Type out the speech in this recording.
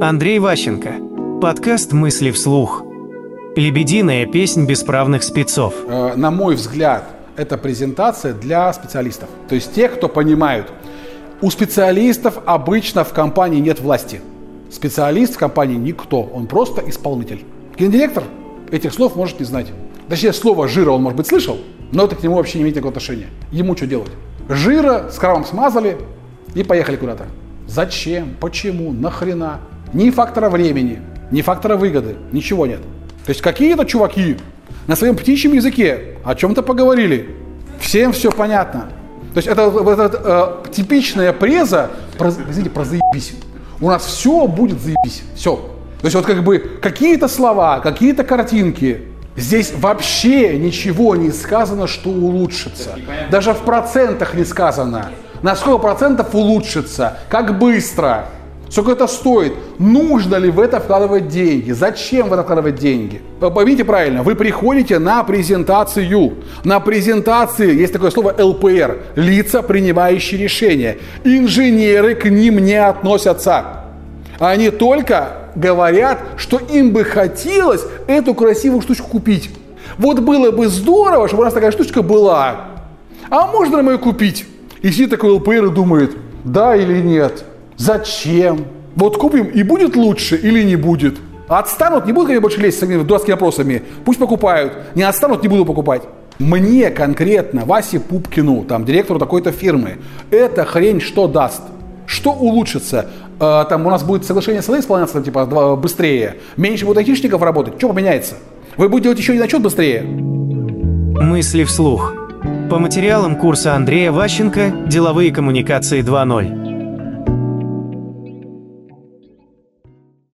Андрей Ващенко. Подкаст «Мысли вслух». Лебединая песнь бесправных спецов. Э, на мой взгляд, это презентация для специалистов. То есть тех, кто понимают. У специалистов обычно в компании нет власти. Специалист в компании никто, он просто исполнитель. Гендиректор этих слов может не знать. Точнее, слово «жира» он, может быть, слышал, но это к нему вообще не имеет никакого отношения. Ему что делать? Жира с кровом смазали и поехали куда-то. Зачем? Почему? Нахрена? Ни фактора времени, ни фактора выгоды, ничего нет. То есть какие-то чуваки на своем птичьем языке о чем-то поговорили. Всем все понятно. То есть это, это э, типичная преза, про, извините, про заебись. У нас все будет заебись. Все. То есть вот как бы какие-то слова, какие-то картинки, Здесь вообще ничего не сказано, что улучшится. Даже в процентах не сказано. На сколько процентов улучшится, как быстро, сколько это стоит, нужно ли в это вкладывать деньги, зачем в это вкладывать деньги. Поймите правильно, вы приходите на презентацию. На презентации есть такое слово ЛПР, лица, принимающие решения. Инженеры к ним не относятся. Они только говорят, что им бы хотелось эту красивую штучку купить. Вот было бы здорово, чтобы у нас такая штучка была. А можно мы ее купить? И сидит такой ЛПР и думает, да или нет, зачем? Вот купим и будет лучше или не будет? Отстанут, не будут ко мне больше лезть с этими дурацкими вопросами. Пусть покупают. Не отстанут, не буду покупать. Мне конкретно, Васе Пупкину, там, директору такой-то фирмы, эта хрень что даст? Что улучшится? Э, там у нас будет соглашение с исполняться там, типа быстрее, меньше будет айтишников работать, что поменяется? Вы будете делать еще один отчет быстрее? Мысли вслух. По материалам курса Андрея Ващенко «Деловые коммуникации 2.0».